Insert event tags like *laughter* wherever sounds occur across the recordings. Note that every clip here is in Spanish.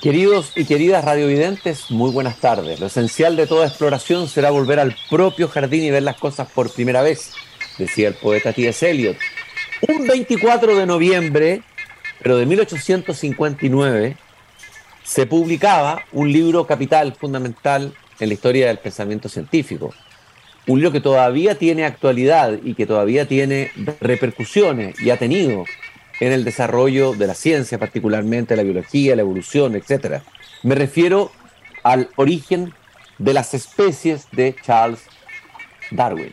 Queridos y queridas radiovidentes, muy buenas tardes. Lo esencial de toda exploración será volver al propio jardín y ver las cosas por primera vez, decía el poeta T.S. Eliot. Un 24 de noviembre, pero de 1859, se publicaba un libro capital fundamental en la historia del pensamiento científico. Un libro que todavía tiene actualidad y que todavía tiene repercusiones y ha tenido en el desarrollo de la ciencia, particularmente la biología, la evolución, etc. Me refiero al origen de las especies de Charles Darwin.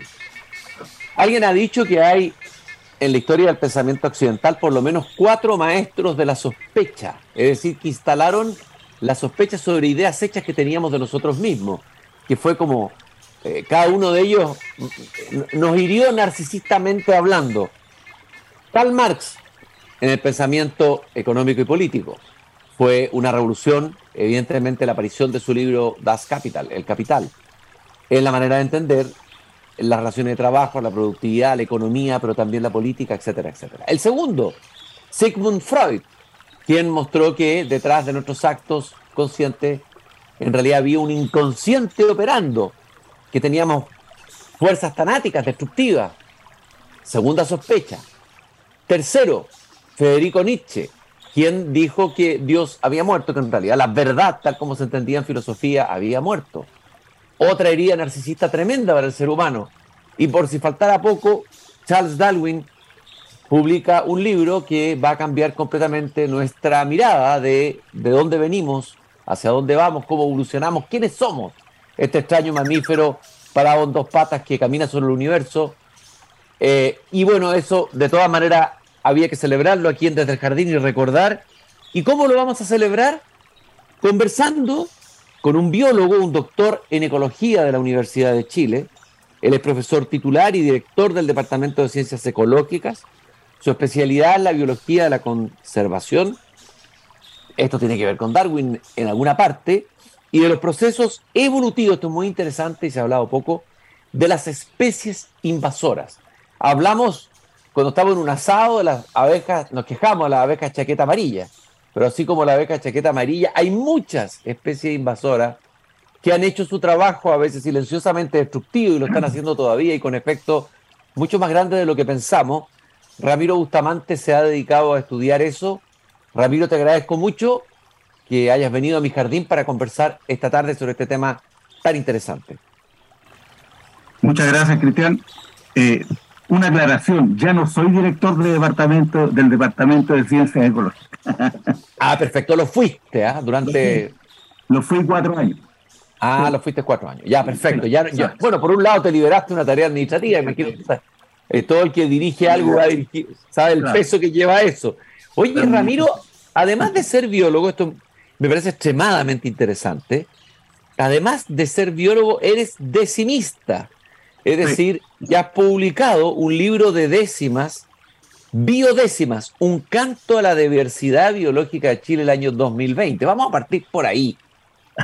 Alguien ha dicho que hay en la historia del pensamiento occidental por lo menos cuatro maestros de la sospecha, es decir, que instalaron la sospecha sobre ideas hechas que teníamos de nosotros mismos, que fue como eh, cada uno de ellos nos hirió narcisistamente hablando. Karl Marx en el pensamiento económico y político. Fue una revolución, evidentemente, la aparición de su libro Das Kapital, El Capital, en la manera de entender las relaciones de trabajo, la productividad, la economía, pero también la política, etcétera, etcétera. El segundo, Sigmund Freud, quien mostró que detrás de nuestros actos conscientes en realidad había un inconsciente operando, que teníamos fuerzas tanáticas destructivas. Segunda sospecha. Tercero, Federico Nietzsche, quien dijo que Dios había muerto, que en realidad la verdad, tal como se entendía en filosofía, había muerto. Otra herida narcisista tremenda para el ser humano. Y por si faltara poco, Charles Darwin publica un libro que va a cambiar completamente nuestra mirada de, de dónde venimos, hacia dónde vamos, cómo evolucionamos, quiénes somos. Este extraño mamífero parado en dos patas que camina sobre el universo. Eh, y bueno, eso de todas maneras había que celebrarlo aquí en Desde el Jardín y recordar. ¿Y cómo lo vamos a celebrar? Conversando con un biólogo, un doctor en ecología de la Universidad de Chile. Él es profesor titular y director del Departamento de Ciencias Ecológicas. Su especialidad es la biología de la conservación. Esto tiene que ver con Darwin en alguna parte. Y de los procesos evolutivos, esto es muy interesante y se ha hablado poco, de las especies invasoras. Hablamos cuando estamos en un asado, las abejas, nos quejamos de las abejas chaqueta amarilla, pero así como la abeja chaqueta amarilla, hay muchas especies invasoras que han hecho su trabajo a veces silenciosamente destructivo y lo están haciendo todavía y con efectos mucho más grandes de lo que pensamos. Ramiro Bustamante se ha dedicado a estudiar eso. Ramiro, te agradezco mucho que hayas venido a mi jardín para conversar esta tarde sobre este tema tan interesante. Muchas gracias, Cristian. Eh, una aclaración, ya no soy director de departamento, del Departamento de Ciencias Ecológicas. ah, perfecto, lo fuiste, ¿ah? Durante... Lo fui cuatro años. Ah, lo fuiste cuatro años. Ya, perfecto. Ya, bueno, por un lado te liberaste una tarea administrativa, imagino eh, todo el que dirige algo va a dirigir, sabe el peso que lleva eso. Oye, Ramiro, además de ser biólogo, esto me parece extremadamente interesante, además de ser biólogo, eres decimista. Es decir, ya has publicado un libro de décimas, biodécimas, un canto a la diversidad biológica de Chile el año 2020. Vamos a partir por ahí.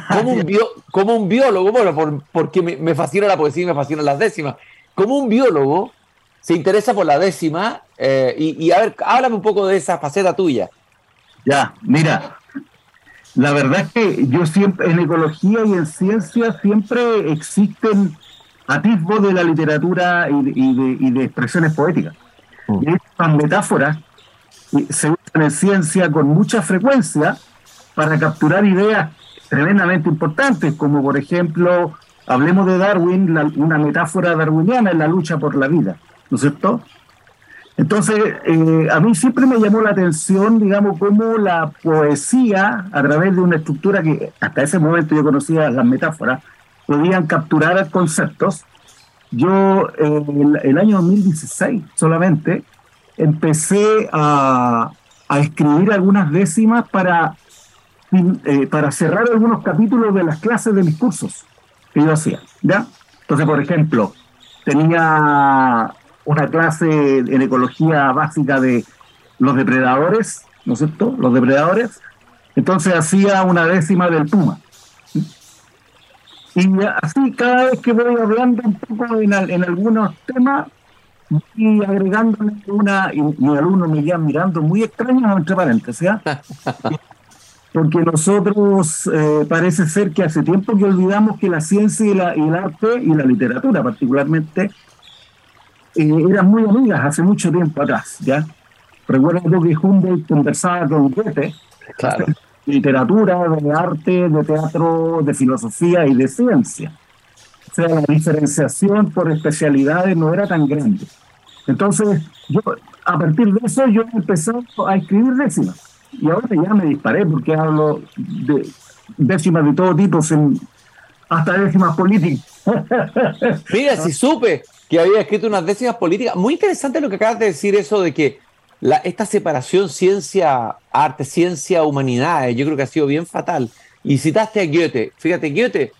Como un, como un biólogo, bueno, porque me, fascina la poesía y me fascinan las décimas, como un biólogo se interesa por la décima eh, y, y, a ver, háblame un poco de esa faceta tuya. Ya, mira, la verdad es que yo siempre, en ecología y en ciencia siempre existen atisbo de la literatura y de, expresiones poéticas. Mm. Y estas metáforas se usan en ciencia con mucha frecuencia para capturar ideas tremendamente importantes, como por ejemplo, hablemos de Darwin, una metáfora darwiniana en la lucha por la vida, ¿no es cierto? Entonces, eh, a mí siempre me llamó la atención, digamos, cómo la poesía, a través de una estructura que hasta ese momento yo conocía las metáforas, podían capturar conceptos. Yo en el, año 2016 solamente empecé a, escribir algunas décimas para, eh, para cerrar algunos capítulos de las clases de mis cursos que yo hacía. Entonces, por ejemplo, tenía una clase en ecología básica de los depredadores, ¿no es cierto? Los depredadores. Entonces hacía una décima del puma. Y así cada vez que voy hablando un poco en, algunos temas, y agregándole una, y mi alumno me iba mirando muy extraño entre paréntesis. *laughs* porque nosotros eh, parece ser que hace tiempo que olvidamos que la ciencia y, la, y el arte y la literatura particularmente eh, eran muy amigas hace mucho tiempo atrás, ¿ya? Recuerdo que Humboldt conversaba con Goethe Claro. Literatura, de arte, de teatro, de filosofía y de ciencia. O sea, la diferenciación por especialidades no era tan grande. Entonces, yo, a partir de eso, yo empecé a escribir décimas. Y ahora ya me disparé porque hablo de décimas de todo tipo, hasta décimas políticas. *laughs* Mira, si supe que había escrito unas décimas políticas. Muy interesante lo que acabas de decir, eso de que la, esta separación ciencia-arte, ciencia-humanidades, yo creo que ha sido bien fatal. Y citaste a Goethe. Fíjate, Goethe,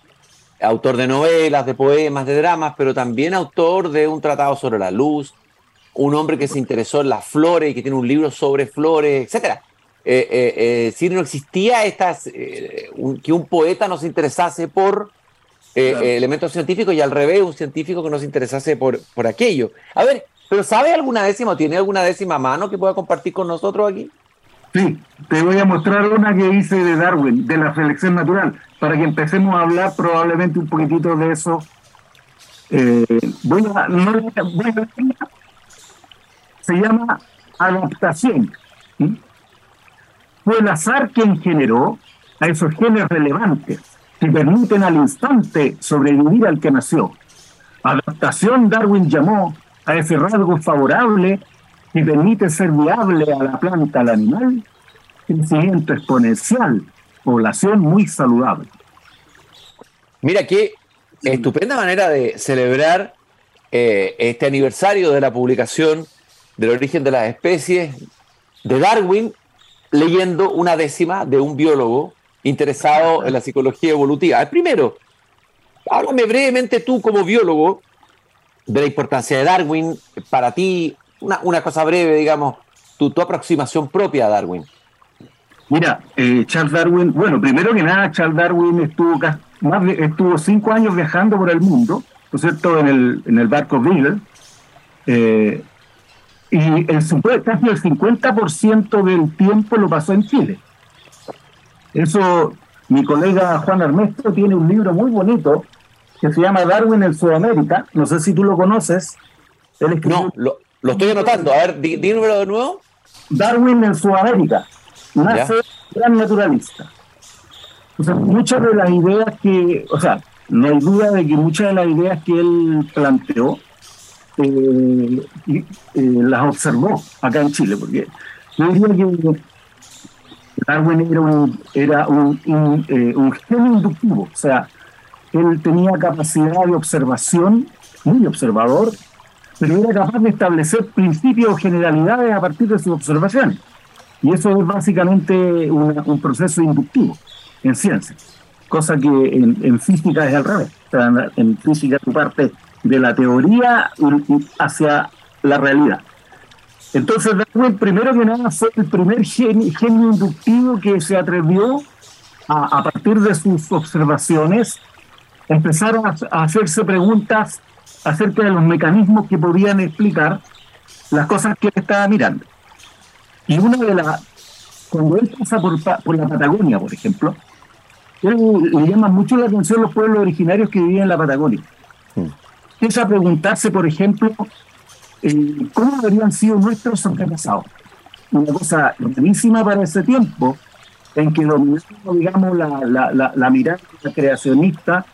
autor de novelas, de poemas, de dramas, pero también autor de un tratado sobre la luz, un hombre que se interesó en las flores y que tiene un libro sobre flores, etcétera. Eh, eh, eh, si no existía estas, un- que un poeta nos interesase por Claro. elementos científicos y al revés, un científico que nos interesase por, por aquello. A ver, pero ¿sabe alguna décima tiene alguna décima mano que pueda compartir con nosotros aquí? Sí, te voy a mostrar una que hice de Darwin, de la selección natural, para que empecemos a hablar probablemente un poquitito de eso. Eh, no, voy a- se llama adaptación. Fue el azar quien generó a esos genes relevantes que permiten al instante sobrevivir al que nació. Adaptación Darwin llamó a ese rasgo favorable que permite ser viable a la planta, al animal, crecimiento exponencial, población muy saludable. Mira qué estupenda manera de celebrar eh, este aniversario de la publicación del origen de las especies de Darwin, leyendo una décima de un biólogo interesado en la psicología evolutiva. Primero, háblame brevemente tú como biólogo de la importancia de Darwin para ti, una, cosa breve, digamos, tu, tu aproximación propia a Darwin. Mira, eh, Charles Darwin, bueno, primero que nada, Charles Darwin estuvo, estuvo cinco años viajando por el mundo, ¿no es cierto?, en el, en el barco Beagle, eh, y el, casi el 50% del tiempo lo pasó en Chile. Eso, mi colega Juan Armesto tiene un libro muy bonito que se llama Darwin en Sudamérica, no sé si tú lo conoces. Él escribió No, lo, lo estoy anotando. A ver, número de nuevo. Darwin en Sudamérica. Nace gran naturalista. O sea, muchas de las ideas que, o sea, no hay duda de que muchas de las ideas que él planteó eh, eh, las observó acá en Chile, porque yo diría que Darwin era un, era un, un, eh, un genio inductivo, o sea, él tenía capacidad de observación, muy observador, pero era capaz de establecer principios o generalidades a partir de sus observaciones. Y eso es básicamente una- un proceso inductivo en ciencia, cosa que en, en física es al revés. En, física tu parte de la teoría hacia la realidad. Entonces Darwin, primero que nada, fue el primer genio, genio inductivo que se atrevió a, a partir de sus observaciones empezar a, a hacerse preguntas acerca de los mecanismos que podían explicar las cosas que él estaba mirando. Y una de las, cuando él pasa por, por la Patagonia, por ejemplo, él le llama mucho la atención los pueblos originarios que vivían en la Patagonia. Mm. Empieza a preguntarse, por ejemplo, eh, cómo habrían sido nuestros antepasados. Una cosa gravísima para ese tiempo, en que dominaba, digamos, la, la, la, la mirada creacionista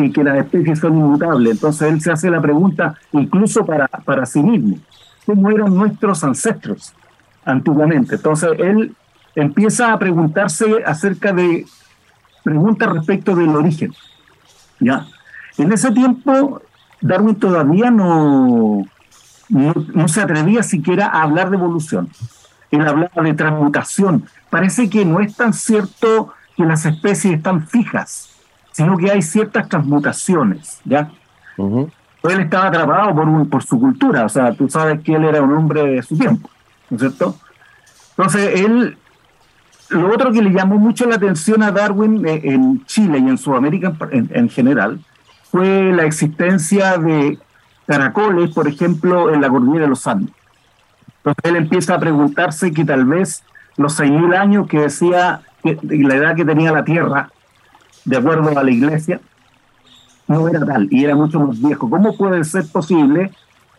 de que las especies son inmutables. Entonces él se hace la pregunta incluso para, para sí mismo, ¿cómo eran nuestros ancestros antiguamente? Entonces él empieza a preguntarse acerca de preguntas respecto del origen. ¿ya? En ese tiempo Darwin todavía no, no, no se atrevía siquiera a hablar de evolución. Él hablaba de transmutación. Parece que no es tan cierto que las especies están fijas, sino que hay ciertas transmutaciones, ¿ya? Él estaba atrapado por, un- por su cultura, o sea, tú sabes que él era un hombre de su tiempo, ¿no es cierto? Entonces, él, lo otro que le llamó mucho la atención a Darwin eh, en Chile y en Sudamérica en, en general fue la existencia de caracoles, por ejemplo, en la cordillera de los Andes. Entonces él empieza a preguntarse que tal vez los 6.000 años que decía la edad que tenía la Tierra, de acuerdo a la iglesia, no era tal y era mucho más viejo. ¿Cómo puede ser posible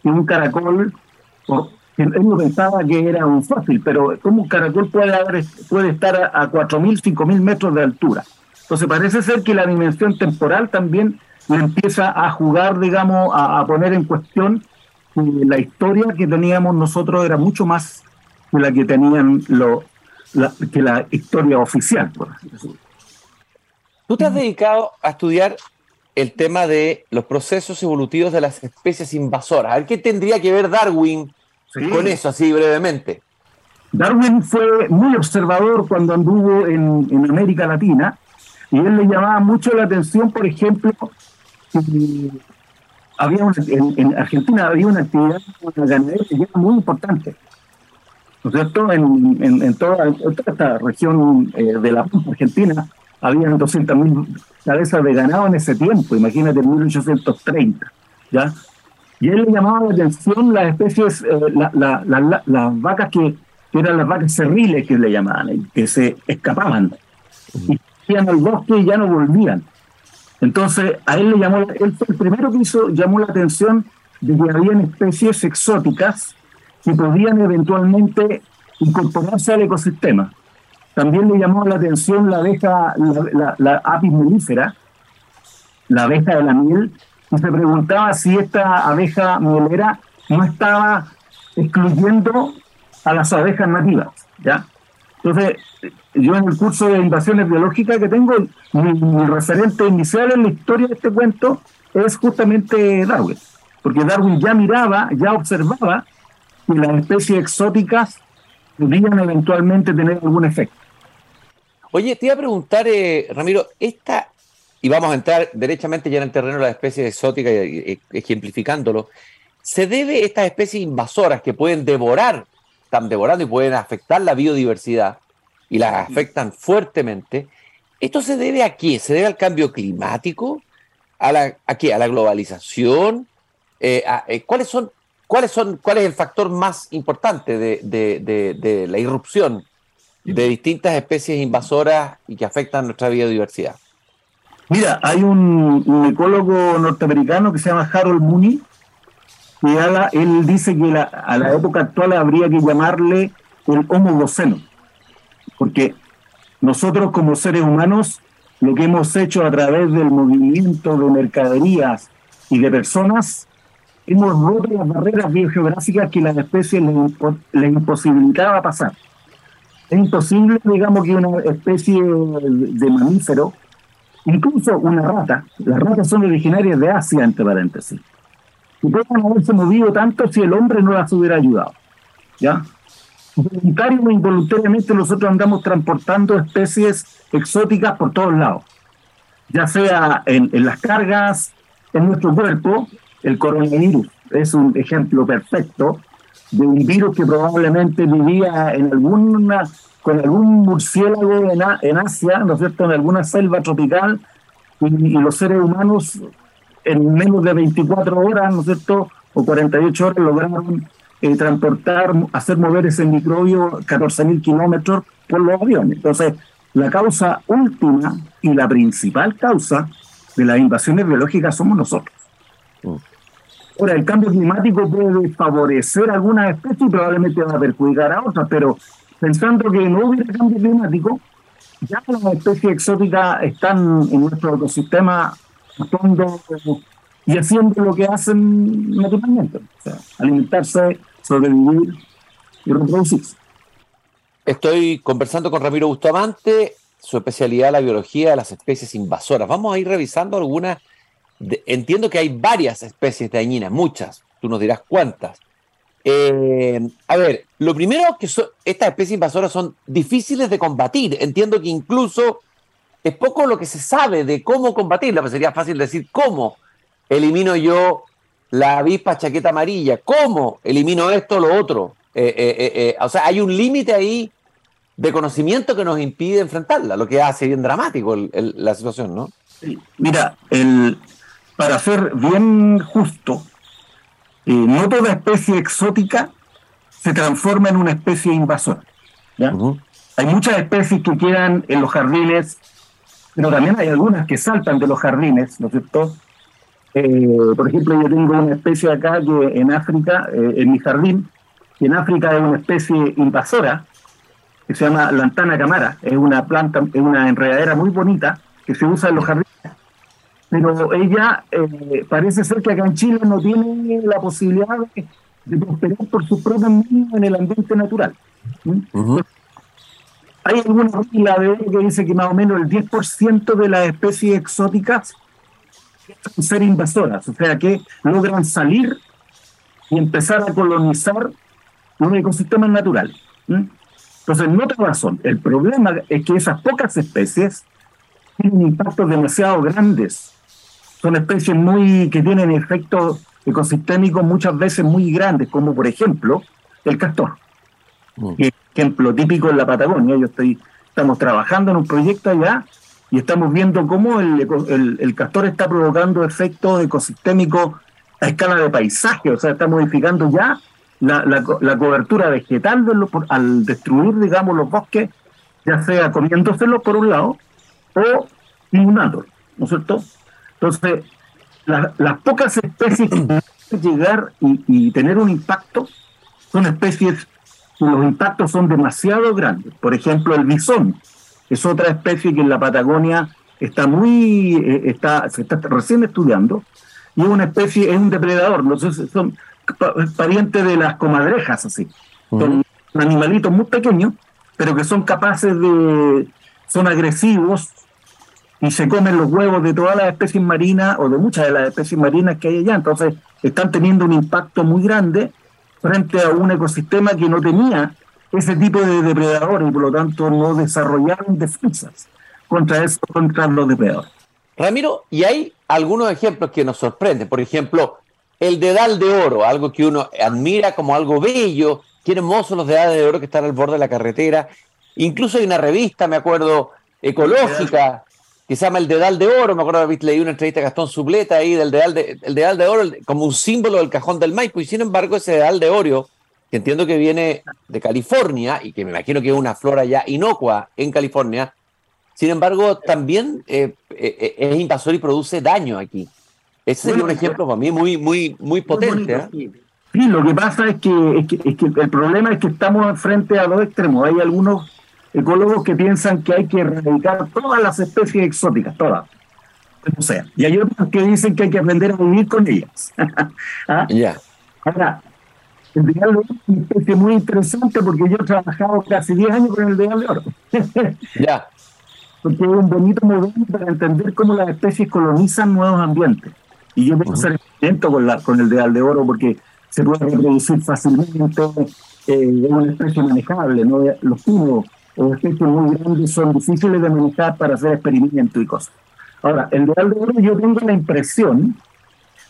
que un caracol, él no pensaba que era un fósil, pero ¿cómo un caracol puede, haber, puede estar a, 4.000, 5.000 metros de altura? Entonces parece ser que la dimensión temporal también le empieza a jugar, digamos, a, poner en cuestión que la historia que teníamos nosotros era mucho más que la que tenían lo, que la historia oficial, por así decirlo. Tú te has dedicado a estudiar el tema de los procesos evolutivos de las especies invasoras. A ver qué tendría que ver Darwin con eso, así brevemente. Darwin fue muy observador cuando anduvo en, América Latina y él le llamaba mucho la atención, por ejemplo, que había en, Argentina había una actividad ganadera muy importante. ¿No es cierto? En, toda, esta región eh, de la Argentina habían 200.000 cabezas de ganado en ese tiempo, imagínate, en 1830, ¿ya? Y él le llamaba la atención las especies, eh, las vacas que, eran las vacas cerriles que le llamaban, que se escapaban, y iban al bosque y ya no volvían. Entonces, a él le llamó, él fue el primero que hizo, llamó la atención de que habían especies exóticas que podían eventualmente incorporarse al ecosistema. También le llamó la atención la abeja, la, apis mellifera, la abeja de la miel, y se preguntaba si esta abeja mielera no estaba excluyendo a las abejas nativas, ¿ya? Entonces, yo en el curso de invasiones biológicas que tengo, mi, referente inicial en la historia de este cuento es justamente Darwin, porque Darwin ya miraba, ya observaba que las especies exóticas podían eventualmente tener algún efecto. Oye, te iba a preguntar, eh, Ramiro, esta, y vamos a entrar derechamente ya en el terreno de las especies exóticas, ejemplificándolo, ¿se debe a estas especies invasoras que pueden devorar, están devorando y pueden afectar la biodiversidad, y las afectan fuertemente? ¿Esto se debe a qué? ¿Se debe al cambio climático? ¿A, la, a qué? ¿A la globalización? Eh, eh, ¿cuáles son, cuáles son, ¿Cuál es el factor más importante de, de la irrupción de distintas especies invasoras y que afectan nuestra biodiversidad? Mira, hay un, ecólogo norteamericano que se llama Harold Mooney, que él dice que a la época actual habría que llamarle el homogoceno, porque nosotros como seres humanos lo que hemos hecho a través del movimiento de mercaderías y de personas, hemos roto las barreras biogeográficas que las especies les imposibilitaba pasar es imposible, digamos, que una especie de mamífero, incluso una rata, las ratas son originarias de Asia, entre paréntesis, y puedan haberse movido tanto si el hombre no las hubiera ayudado. ¿Ya? Voluntario o involuntariamente nosotros andamos transportando especies exóticas por todos lados, ya sea en, en las cargas, en nuestro cuerpo, el coronavirus es un ejemplo perfecto de un virus que probablemente vivía en alguna, con algún murciélago en, en Asia, ¿no es cierto?, en alguna selva tropical, y, los seres humanos en menos de 24 horas, ¿no es cierto?, o 48 horas lograron eh, transportar, hacer mover ese microbio 14.000 kilómetros por los aviones. Entonces, la causa última y la principal causa de las invasiones biológicas somos nosotros. Ahora, el cambio climático puede favorecer a algunas especies y probablemente va a perjudicar a otras, pero pensando que no hubiera cambio climático, ya las especies exóticas están en nuestro ecosistema actuando y haciendo lo que hacen naturalmente, o sea, alimentarse, sobrevivir y reproducirse. Estoy conversando con Ramiro Bustamante, su especialidad la biología de las especies invasoras. Vamos a ir revisando algunas entiendo que hay varias especies dañinas, muchas, tú nos dirás cuántas. Eh, a ver, lo primero que estas especies invasoras son difíciles de combatir. Entiendo que incluso es poco lo que se sabe de cómo combatirla, pues sería fácil decir cómo elimino yo la avispa chaqueta amarilla, cómo elimino esto o lo otro. Eh, eh, o sea, hay un límite ahí de conocimiento que nos impide enfrentarla, lo que hace bien dramático la situación, ¿no? Mira, el, para ser bien justo, eh, no toda especie exótica se transforma en una especie invasora. hay muchas especies que quedan en los jardines, pero también hay algunas que saltan de los jardines, ¿no es cierto? Eh, por ejemplo, yo tengo una especie acá que en África, eh, en mi jardín, que en África es una especie invasora, que se llama lantana camara. Es una planta, es una enredadera muy bonita que se usa en los jardines. Pero ella eh, parece ser que acá en Chile no tiene la posibilidad de, prosperar por sus propios medios en el ambiente natural. Hay alguna regla de que dice que más o menos el 10% de las especies exóticas son ser invasoras, o sea que logran salir y empezar a colonizar un ecosistema natural. Entonces, no tengo razón. El problema es que esas pocas especies tienen impactos demasiado grandes. Son especies muy que tienen efectos ecosistémicos muchas veces muy grandes, como por ejemplo el castor. Mm. Ejemplo típico en la Patagonia. Yo estoy, estamos trabajando en un proyecto allá y estamos viendo cómo el, el castor está provocando efectos ecosistémicos a escala de paisaje, o sea, está modificando ya la, cobertura vegetal al destruir, digamos, los bosques, ya sea comiéndoselos por un lado o inundándolos, ¿no es cierto? Entonces, las pocas especies que pueden llegar y, tener un impacto son especies los impactos son demasiado grandes. Por ejemplo, el bisón es otra especie que en la Patagonia está muy, eh, está, se está recién estudiando y es una especie, es un depredador. No sé, son, parientes de las comadrejas, así. Son animalitos muy pequeños, pero que son capaces de, son agresivos y se comen los huevos de todas las especies marinas o de muchas de las especies marinas que hay allá. Entonces, están teniendo un impacto muy grande frente a un ecosistema que no tenía ese tipo de depredadores y por lo tanto no desarrollaron defensas contra eso, contra los depredadores. Ramiro, y hay algunos ejemplos que nos sorprenden. Por ejemplo, el dedal de oro, algo que uno admira como algo bello, qué hermosos los dedales de oro que están al borde de la carretera. Incluso hay una revista, me acuerdo, ecológica, que se llama El Dedal de Oro. Me acuerdo haber leído una entrevista a Gastón Subleta ahí del Dedal de, el dedal de Oro como un símbolo del cajón del Maipo. Y sin embargo, ese Dedal de Oro, que entiendo que viene de California y que me imagino que es una flora ya inocua en California, sin embargo, también eh, eh, eh, es invasor y produce daño aquí. Ese sería un ejemplo para mí muy, muy, muy potente. ¿eh? Sí, lo que pasa es que, es que, el problema es que estamos frente a dos extremos. Hay algunos ecólogos que piensan que hay que erradicar todas las especies exóticas, todas. O sea, y hay otros que dicen que hay que aprender a vivir con ellas. *laughs* ¿Ah? Ya. Ahora, el Deal de Oro es una especie muy interesante porque yo he trabajado casi 10 años con el Deal de Oro. *laughs* ya. Porque es un bonito modelo para entender cómo las especies colonizan nuevos ambientes. Y yo puedo ser contento con, la, con el de oro porque se puede reproducir fácilmente, eh, es una especie manejable. ¿no? Los pinos especies muy grandes son difíciles de manejar para hacer experimentos y cosas. Ahora, el de oro yo tengo la impresión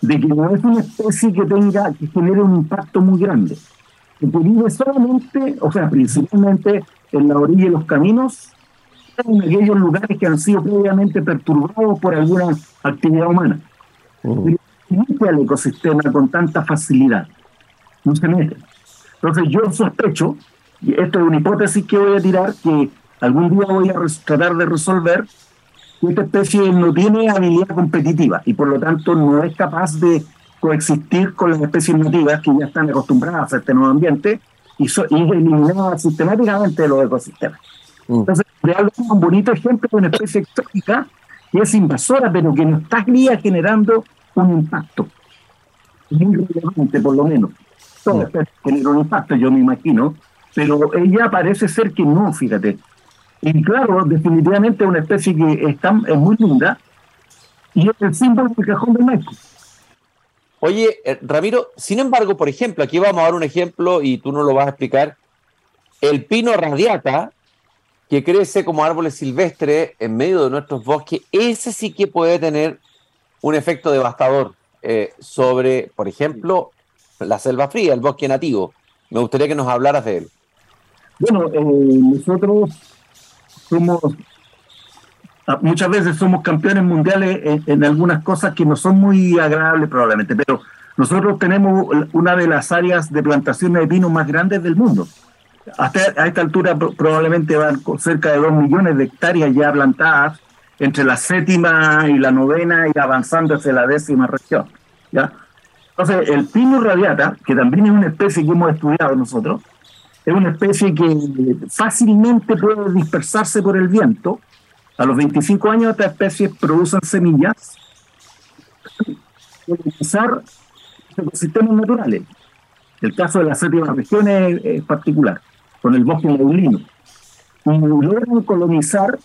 de que no es una especie que tenga, que genere un impacto muy grande. Que vive solamente, o sea, principalmente en la orilla de los caminos, en aquellos lugares que han sido previamente perturbados por alguna actividad humana. No se al ecosistema con tanta facilidad. No se mete. Entonces yo sospecho, y esto es una hipótesis que voy a tirar, que algún día voy a tratar de resolver, que esta especie no tiene habilidad competitiva y por lo tanto no es capaz de coexistir con las especies nativas que ya están acostumbradas a este nuevo ambiente y, so, y eliminadas sistemáticamente de los ecosistemas. Mm. Entonces, realmente un bonito ejemplo de una especie exótica que es invasora, pero que no está generando un impacto. Muy relevante, por lo menos. Todo genera un impacto, yo me imagino, pero ella parece ser que no, fíjate. Y claro, definitivamente es una especie que está, es muy linda y es el símbolo del cajón de México. Oye, eh, Ramiro, sin embargo, por ejemplo, aquí vamos a dar un ejemplo y tú no lo vas a explicar. El pino radiata que crece como árboles silvestres en medio de nuestros bosques, ese sí que puede tener un efecto devastador eh, sobre, por ejemplo, la selva fría, el bosque nativo. Me gustaría que nos hablaras de él. Bueno, eh, nosotros somos, ah, muchas veces somos campeones mundiales en, algunas cosas que no son muy agradables probablemente, pero nosotros tenemos una de las áreas de plantaciones de pino más grandes del mundo. hasta a esta altura probablemente van cerca de 2 millones de hectáreas ya plantadas entre la séptima y la novena y avanzando hacia la décima región. ¿ya? Entonces, el pino radiata, que también es una especie que hemos estudiado nosotros, es una especie que fácilmente puede dispersarse por el viento. A los 25 años estas especies producen semillas utilizar ecosistemas naturales. El caso de la séptima región es, particular, con el bosque neulino. Y logran colonizar,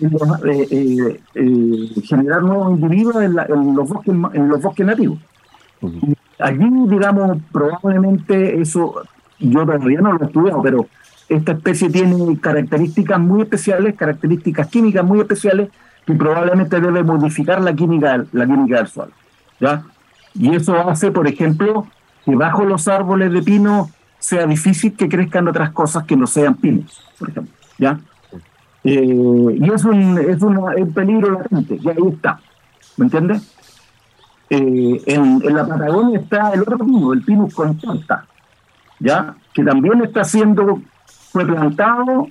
eh, eh, eh, generar nuevos individuos en, los bosques, en los bosques nativos. Allí, digamos, probablemente eso, yo todavía no lo he estudiado, pero esta especie tiene características muy especiales, características químicas muy especiales, que probablemente debe modificar la química, la química del suelo. ¿ya? Y eso hace, por ejemplo, que bajo los árboles de pino sea difícil que crezcan otras cosas que no sean pinos, por ejemplo. ¿ya? Eh, y es un, es, un peligro latente, y ahí está. ¿Me entiendes? Eh, en, la Patagonia está el otro pino, el Pinus contorta, ¿ya? que también está siendo, fue plantado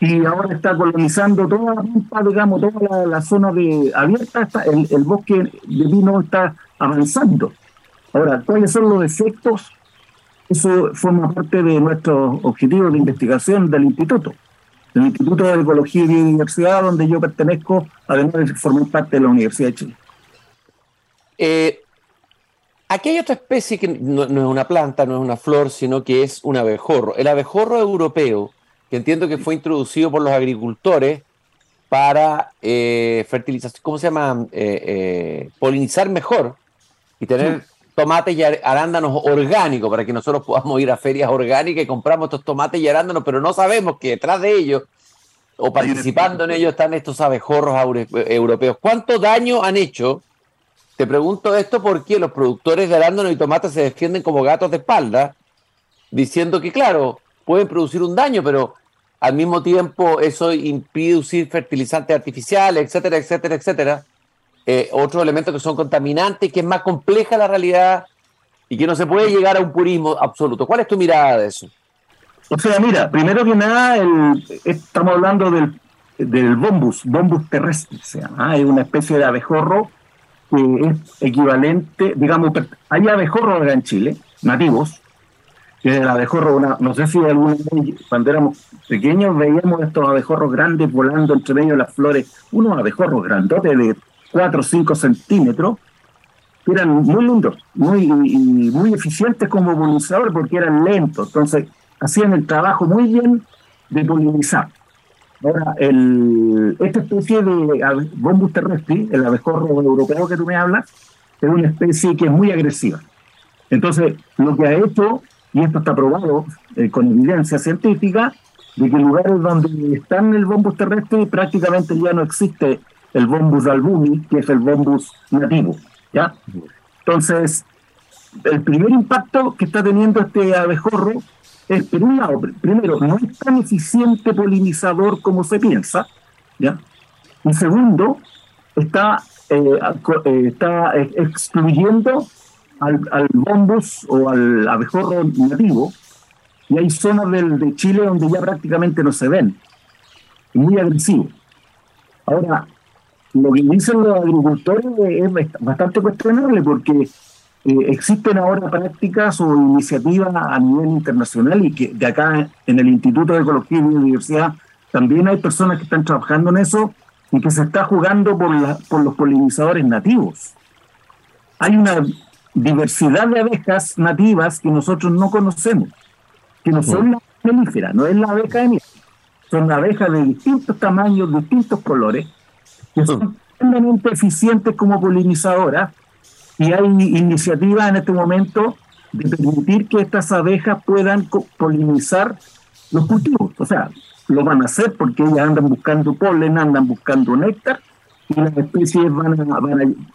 y ahora está colonizando toda la digamos, toda la, zona de abierta, el, el, bosque de pino está avanzando. Ahora, ¿cuáles son los efectos? Eso forma parte de nuestros objetivos de investigación del instituto, del Instituto de Ecología y Biodiversidad, donde yo pertenezco, además de formar parte de la Universidad de Chile. Eh, aquí hay otra especie que no, es una planta, no es una flor, sino que es un abejorro. El abejorro europeo, que entiendo que fue introducido por los agricultores para eh, fertilizar, ¿cómo se llama? Eh, polinizar mejor y tener tomates y arándanos orgánicos para que nosotros podamos ir a ferias orgánicas y compramos estos tomates y arándanos, pero no sabemos que detrás de ellos o participando en ellos están estos abejorros europeos. ¿Cuánto daño han hecho te pregunto esto porque los productores de arándanos y tomates se defienden como gatos de espalda, diciendo que, claro, pueden producir un daño, pero al mismo tiempo eso impide usar fertilizantes artificiales, etcétera, etcétera, etcétera. Eh, otros elementos que son contaminantes, que es más compleja la realidad y que no se puede llegar a un purismo absoluto. ¿Cuál es tu mirada de eso? O sea, mira, primero que nada, estamos hablando del, del bombus, bombus terrestre, o sea, hay una especie de abejorro que es equivalente, digamos, hay abejorros en Chile, nativos, que el abejorro, no sé si alguna vez, cuando éramos pequeños, veíamos estos abejorros grandes volando entre medio de las flores, unos abejorros grandotes de 4 o 5 centímetros, que eran muy lindos, muy, muy eficientes como polinizadores porque eran lentos, entonces hacían el trabajo muy bien de polinizar. Ahora, el, esta especie de Bombus terrestri, el abejorro europeo que tú me hablas, es una especie que es muy agresiva. Entonces, lo que ha hecho, y esto está probado eh, con evidencia científica, de que lugares donde están el bombus terrestre prácticamente ya no existe el bombus albumi, que es el bombus nativo. ¿ya? Entonces, el primer impacto que está teniendo este abejorro es, por lado, primero, no es tan eficiente polinizador como se piensa, ¿ya? Y segundo, está, eh, eh, está excluyendo al, al, bombus o al abejorro nativo, y hay zonas del, de Chile donde ya prácticamente no se ven. Muy agresivo. Ahora, lo que dicen los agricultores es bastante cuestionable porque eh, existen ahora prácticas o iniciativas a nivel internacional y que de acá en el Instituto de Ecología y Biodiversidad también hay personas que están trabajando en eso y que se está jugando por, la, por los polinizadores nativos. Hay una diversidad de abejas nativas que nosotros no conocemos, que no son las melíferas, no es la abeja de miel, son abejas de distintos tamaños, distintos colores, que son tremendamente eficientes como polinizadoras y hay iniciativas en este momento de permitir que estas abejas puedan polinizar los cultivos. O sea, lo van a hacer porque ellas andan buscando polen, andan buscando néctar y las especies van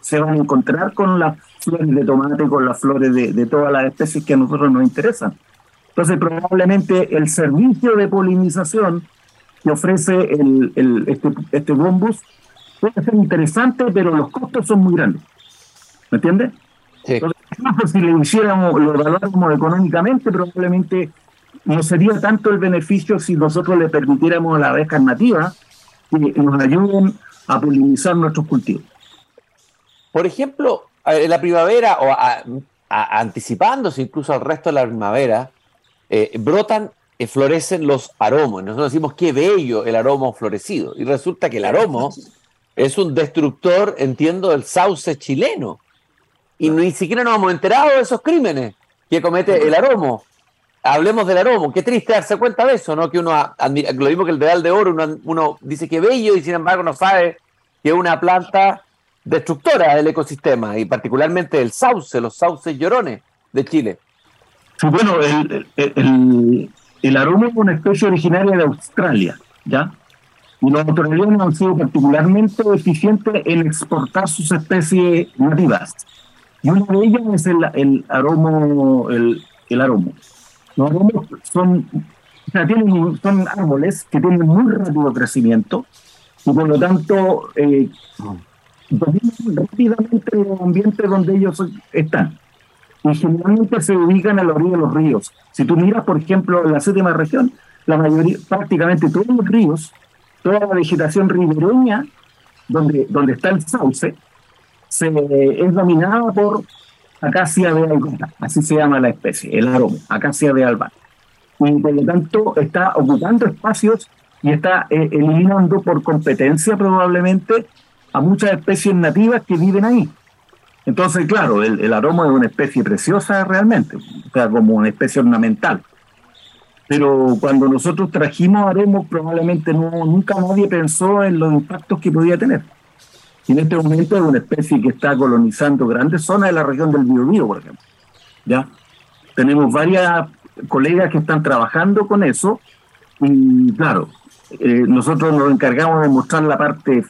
se van a encontrar con las flores de tomate, con las flores de, todas las especies que a nosotros nos interesan. Entonces, probablemente el servicio de polinización que ofrece este, este bombus puede ser interesante, pero los costos son muy grandes. ¿Me entiendes? Sí. Entonces, si lo hiciéramos, lo evaluáramos económicamente, probablemente no sería tanto el beneficio si nosotros le permitiéramos a las abejas nativas que nos ayuden a polinizar nuestros cultivos. Por ejemplo, en la primavera o anticipándose incluso al resto de la primavera, eh, brotan, y florecen los aromos. Nosotros decimos qué bello el aromo florecido. Y resulta que el aromo es un destructor, entiendo, del sauce chileno. Y ni siquiera nos hemos enterado de esos crímenes que comete el aromo. Hablemos del aromo. Qué triste darse cuenta de eso, ¿no? Que uno, lo mismo que el dedal de oro, uno, uno dice que bello y sin embargo no sabe que es una planta destructora del ecosistema y particularmente el sauce, los sauces llorones de Chile. Sí, bueno, el, el, el, aroma es una especie originaria de Australia, ¿ya? Y los australianos han sido particularmente eficientes en exportar sus especies nativas. Y una de ellas es el, el aromo, el, el aromo. Los aromos son, o sea, tienen, son árboles que tienen muy rápido crecimiento y por lo tanto eh, rápidamente los ambientes donde ellos están. Y generalmente se ubican a la orilla de los ríos. Si tú miras, por ejemplo, en la séptima región, la mayoría, prácticamente todos los ríos, toda la vegetación ribereña, donde, donde está el sauce, se, es dominada por acacia de albana, así se llama la especie, el aroma, acacia de albana. Y por lo tanto está ocupando espacios y está eh, eliminando por competencia probablemente a muchas especies nativas que viven ahí. Entonces, claro, el, el aroma es una especie preciosa realmente, o sea, como una especie ornamental. Pero cuando nosotros trajimos aromos, probablemente no, nunca nadie pensó en los impactos que podía tener. Y en este momento es una especie que está colonizando grandes zonas de la región del Biobío, por ejemplo. ¿Ya? Tenemos varias colegas que están trabajando con eso y claro, eh, nosotros nos encargamos de mostrar la parte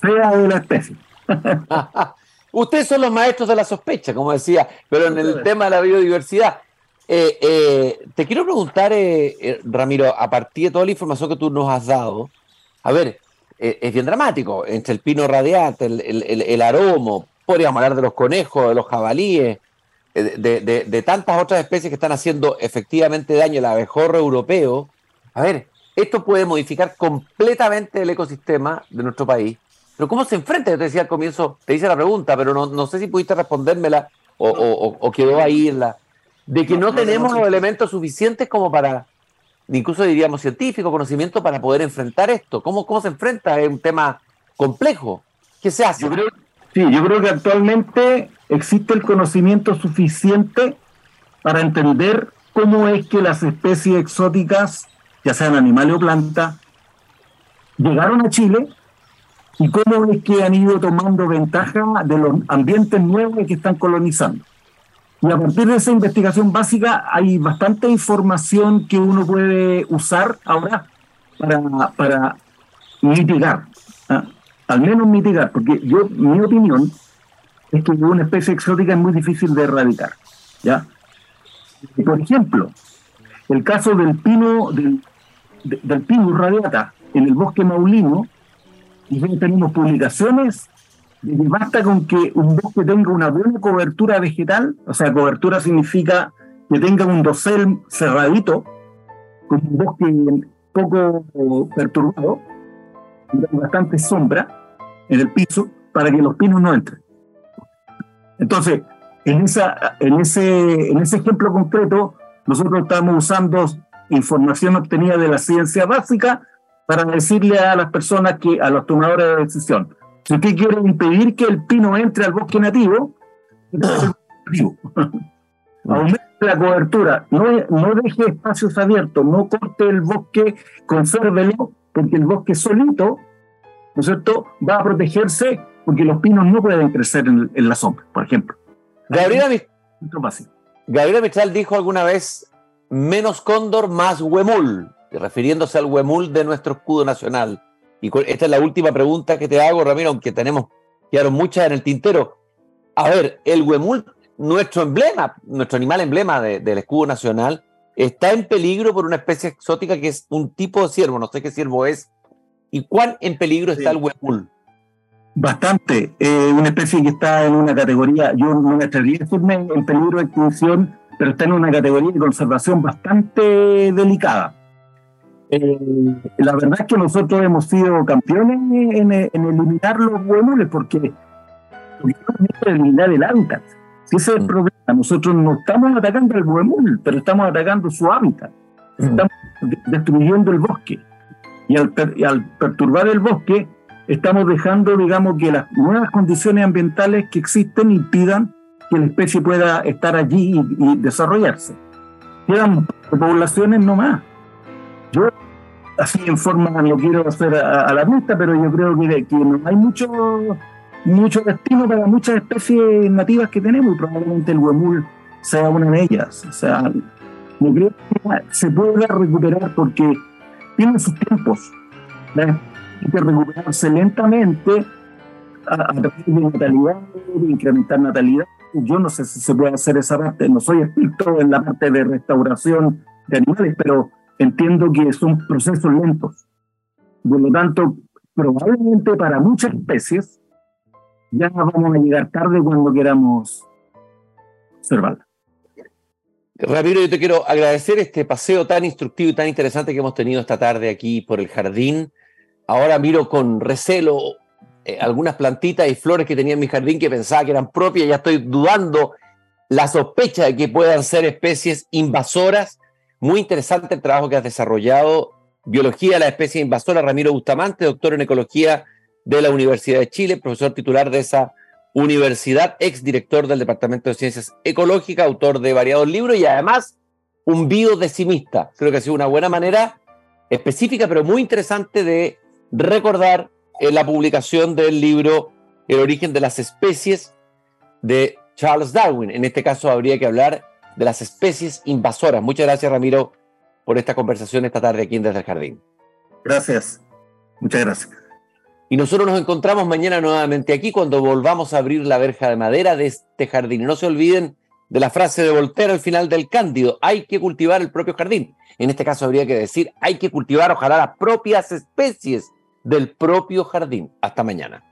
fea de la especie. *laughs* Ustedes son los maestros de la sospecha, como decía, pero en el tema de la biodiversidad. Eh, eh, te quiero preguntar, Ramiro, a partir de toda la información que tú nos has dado, a ver, es bien dramático, entre el pino radiante, el, el, el, aromo, podríamos hablar de los conejos, de los jabalíes, de, de, tantas otras especies que están haciendo efectivamente daño al abejorro europeo. A ver, esto puede modificar completamente el ecosistema de nuestro país pero ¿cómo se enfrenta? Yo te decía al comienzo, te hice la pregunta, pero no, no sé si pudiste respondérmela o, o, quedó ahí en la... De que no, tenemos los elementos suficientes como para, incluso diríamos científico, conocimiento para poder enfrentar esto. ¿Cómo, cómo se enfrenta? Es un tema complejo. ¿Qué se hace? Sí, yo creo que actualmente existe el conocimiento suficiente para entender cómo es que las especies exóticas, ya sean animales o plantas, llegaron a Chile y cómo es que han ido tomando ventaja de los ambientes nuevos que están colonizando. Y a partir de esa investigación básica hay bastante información que uno puede usar ahora para, para mitigar, ¿ah? al menos mitigar, porque yo, mi opinión es que una especie exótica es muy difícil de erradicar. ¿ya? Por ejemplo, el caso del pino, del, del pino radiata en el bosque maulino, y ya tenemos publicaciones basta con que un bosque tenga una buena cobertura vegetal, o sea, cobertura significa que tenga un dosel cerradito, con un bosque poco perturbado, con bastante sombra en el piso, para que los pinos no entren. Entonces, en, ese, en ese ejemplo concreto, nosotros estamos usando información obtenida de la ciencia básica para decirle a las personas que, a los tomadores de decisión, si usted quiere impedir que el pino entre al bosque nativo, *laughs* aumente la cobertura, no, no deje espacios abiertos, no corte el bosque, consérvelo, porque el bosque solito, ¿no es cierto?, va a protegerse porque los pinos no pueden crecer en, la sombra, por ejemplo. Gabriela, Gabriela Mistral dijo alguna vez, menos cóndor, más huemul refiriéndose al huemul de nuestro escudo nacional. Y esta es la última pregunta que te hago, Ramiro, aunque tenemos, quedaron muchas en el tintero. A ver, el huemul, nuestro emblema, nuestro animal emblema del escudo nacional, está en peligro por una especie exótica que es un tipo de ciervo, no sé qué ciervo es. ¿Y cuán en peligro está el huemul? Bastante. Eh, una especie que está en una categoría, yo no me atrevería a decirme en peligro de extinción, pero está en una categoría de conservación bastante delicada. Eh, la verdad es que nosotros hemos sido campeones en, eliminar los huemules porque, porque eliminar el hábitat. Si ese es el mm. problema, nosotros no estamos atacando al huemul, pero estamos atacando su hábitat. Mm. Estamos destruyendo el bosque. Y al, al perturbar el bosque, estamos dejando, digamos, que las nuevas condiciones ambientales que existen impidan que la especie pueda estar allí y, desarrollarse. Quedan poblaciones no más. Yo, así en forma, no quiero hacer a, la vista, pero yo creo que, que no hay mucho, mucho destino para muchas especies nativas que tenemos y probablemente el huemul sea una de ellas. O sea, no creo que se pueda recuperar porque tiene sus tiempos. Hay que recuperarse lentamente a, a través de natalidad, de incrementar natalidad, yo no sé si se puede hacer esa parte, no soy experto en la parte de restauración de animales, pero entiendo que son procesos lentos. Por lo tanto, probablemente para muchas especies ya vamos a llegar tarde cuando queramos observarla. Ramiro, yo te quiero agradecer este paseo tan instructivo y tan interesante que hemos tenido esta tarde aquí por el jardín. Ahora miro con recelo eh, algunas plantitas y flores que tenía en mi jardín que pensaba que eran propias, ya estoy dudando la sospecha de que puedan ser especies invasoras. Muy interesante el trabajo que has desarrollado. Biología de la especie invasora, Ramiro Bustamante, doctor en ecología de la Universidad de Chile, profesor titular de esa universidad, ex director del Departamento de Ciencias Ecológicas, autor de variados libros y además un biodecimista. Creo que ha sido una buena manera específica, pero muy interesante de recordar en la publicación del libro El origen de las especies de Charles Darwin. En este caso habría que hablar de las especies invasoras. Muchas gracias, Ramiro, por esta conversación esta tarde aquí en Desde el Jardín. Gracias. Muchas gracias. Y nosotros nos encontramos mañana nuevamente aquí cuando volvamos a abrir la verja de madera de este jardín. Y no se olviden de la frase de Voltaire al final del Cándido, hay que cultivar el propio jardín. En este caso habría que decir, hay que cultivar ojalá las propias especies del propio jardín. Hasta mañana.